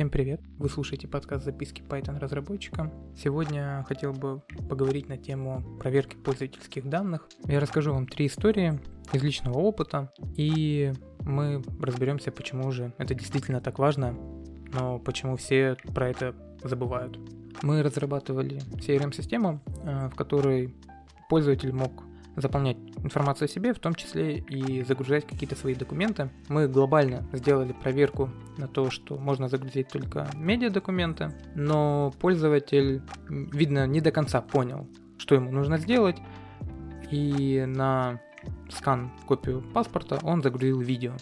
Всем привет! Вы слушаете подкаст записки Python разработчикам. Сегодня хотел бы поговорить на тему проверки пользовательских данных. Я расскажу вам три истории из личного опыта, и мы разберемся, почему же это действительно так важно, но почему все про это забывают. Мы разрабатывали CRM-систему, э, в которой пользователь мог заполнять информацию о себе, в том числе и загружать какие-то свои документы. Мы глобально сделали проверку на то, что можно загрузить только медиа-документы, но пользователь, видно, не до конца понял, что ему нужно сделать, и на скан копию паспорта он загрузил видео.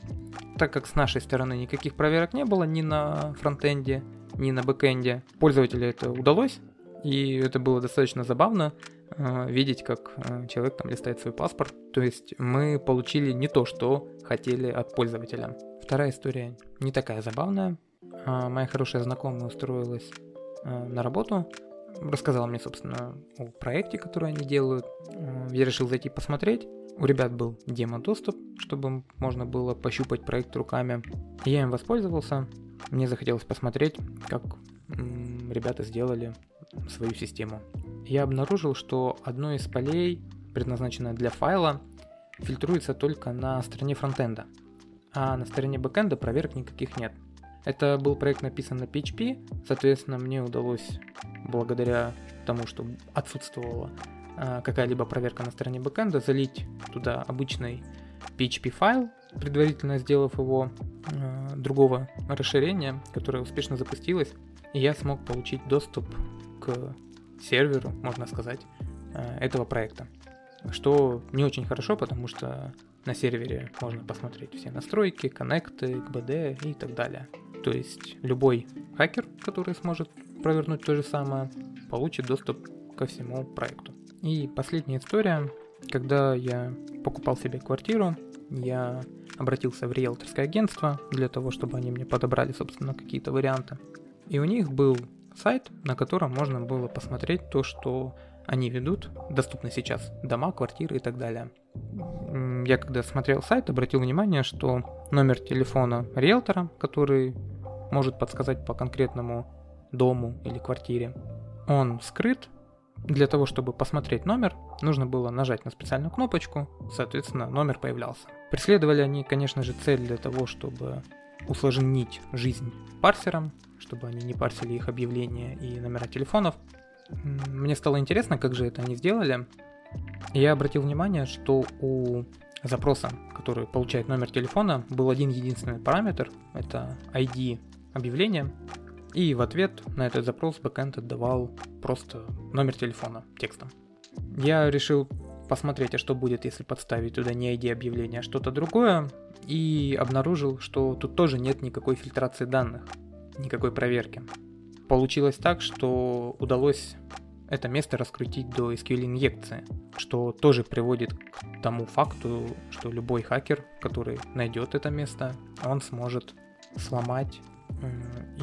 Так как с нашей стороны никаких проверок не было ни на фронтенде, ни на бэкенде, пользователю это удалось, и это было достаточно забавно, Э, видеть, как э, человек там листает свой паспорт. То есть мы получили не то, что хотели от пользователя. Вторая история не такая забавная. А, моя хорошая знакомая устроилась э, на работу, рассказала мне, собственно, о проекте, который они делают. Я решил зайти посмотреть. У ребят был демо-доступ, чтобы можно было пощупать проект руками. Я им воспользовался. Мне захотелось посмотреть, как ребята сделали свою систему я обнаружил, что одно из полей, предназначенное для файла, фильтруется только на стороне фронтенда, а на стороне бэкенда проверок никаких нет. Это был проект написан на PHP, соответственно, мне удалось, благодаря тому, что отсутствовала а, какая-либо проверка на стороне бэкенда, залить туда обычный PHP файл, предварительно сделав его э, другого расширения, которое успешно запустилось, и я смог получить доступ серверу, можно сказать, э, этого проекта. Что не очень хорошо, потому что на сервере можно посмотреть все настройки, коннекты, КБД и так далее. То есть любой хакер, который сможет провернуть то же самое, получит доступ ко всему проекту. И последняя история, когда я покупал себе квартиру, я обратился в риэлторское агентство для того, чтобы они мне подобрали, собственно, какие-то варианты. И у них был сайт, на котором можно было посмотреть то, что они ведут, доступны сейчас дома, квартиры и так далее. Я когда смотрел сайт, обратил внимание, что номер телефона риэлтора, который может подсказать по конкретному дому или квартире, он скрыт. Для того, чтобы посмотреть номер, нужно было нажать на специальную кнопочку, соответственно, номер появлялся. Преследовали они, конечно же, цель для того, чтобы усложнить жизнь парсерам, чтобы они не парсили их объявления и номера телефонов. Мне стало интересно, как же это они сделали. Я обратил внимание, что у запроса, который получает номер телефона, был один единственный параметр, это ID объявления, и в ответ на этот запрос бэкэнд отдавал просто номер телефона текстом. Я решил посмотреть, а что будет, если подставить туда не ID объявления, а что-то другое, и обнаружил, что тут тоже нет никакой фильтрации данных никакой проверки. Получилось так, что удалось это место раскрутить до SQL инъекции, что тоже приводит к тому факту, что любой хакер, который найдет это место, он сможет сломать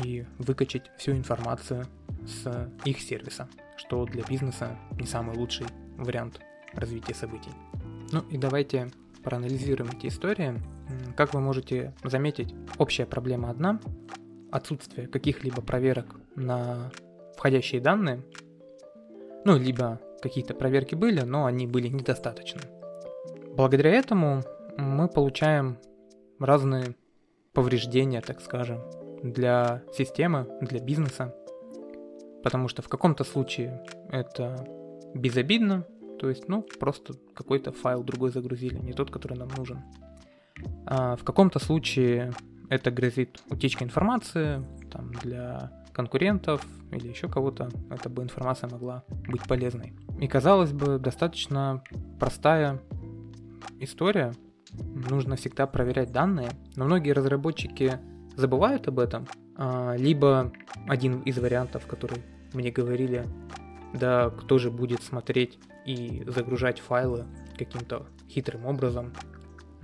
и выкачать всю информацию с их сервиса, что для бизнеса не самый лучший вариант развития событий. Ну и давайте проанализируем эти истории. Как вы можете заметить, общая проблема одна, отсутствие каких-либо проверок на входящие данные, ну, либо какие-то проверки были, но они были недостаточны. Благодаря этому мы получаем разные повреждения, так скажем, для системы, для бизнеса, потому что в каком-то случае это безобидно, то есть, ну, просто какой-то файл другой загрузили, не тот, который нам нужен. А в каком-то случае это грозит утечкой информации там, для конкурентов или еще кого-то, эта бы информация могла быть полезной. И казалось бы, достаточно простая история. Нужно всегда проверять данные, но многие разработчики забывают об этом. А, либо один из вариантов, который мне говорили, да кто же будет смотреть и загружать файлы каким-то хитрым образом,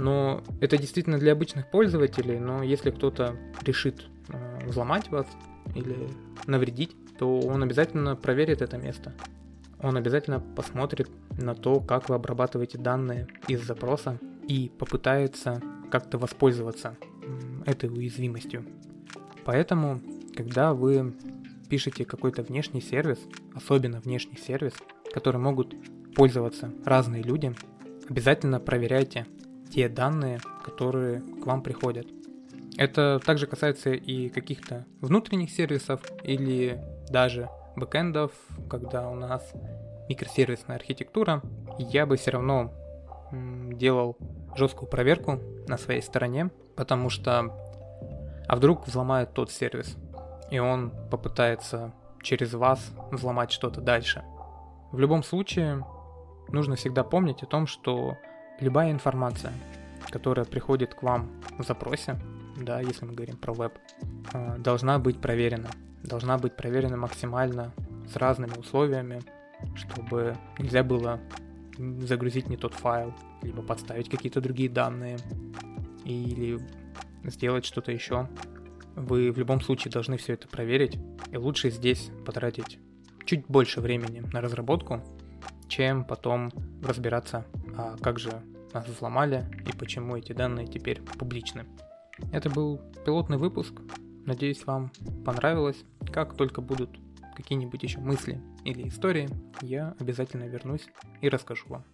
но это действительно для обычных пользователей, но если кто-то решит э, взломать вас или навредить, то он обязательно проверит это место. Он обязательно посмотрит на то, как вы обрабатываете данные из запроса и попытается как-то воспользоваться этой уязвимостью. Поэтому когда вы пишете какой-то внешний сервис, особенно внешний сервис, который могут пользоваться разные люди, обязательно проверяйте те данные, которые к вам приходят. Это также касается и каких-то внутренних сервисов или даже бэкэндов, когда у нас микросервисная архитектура, я бы все равно делал жесткую проверку на своей стороне, потому что а вдруг взломают тот сервис, и он попытается через вас взломать что-то дальше. В любом случае, нужно всегда помнить о том, что любая информация, которая приходит к вам в запросе, да, если мы говорим про веб, э, должна быть проверена. Должна быть проверена максимально с разными условиями, чтобы нельзя было загрузить не тот файл, либо подставить какие-то другие данные, или сделать что-то еще. Вы в любом случае должны все это проверить, и лучше здесь потратить чуть больше времени на разработку, чем потом разбираться, а как же нас взломали и почему эти данные теперь публичны. Это был пилотный выпуск. Надеюсь, вам понравилось. Как только будут какие-нибудь еще мысли или истории, я обязательно вернусь и расскажу вам.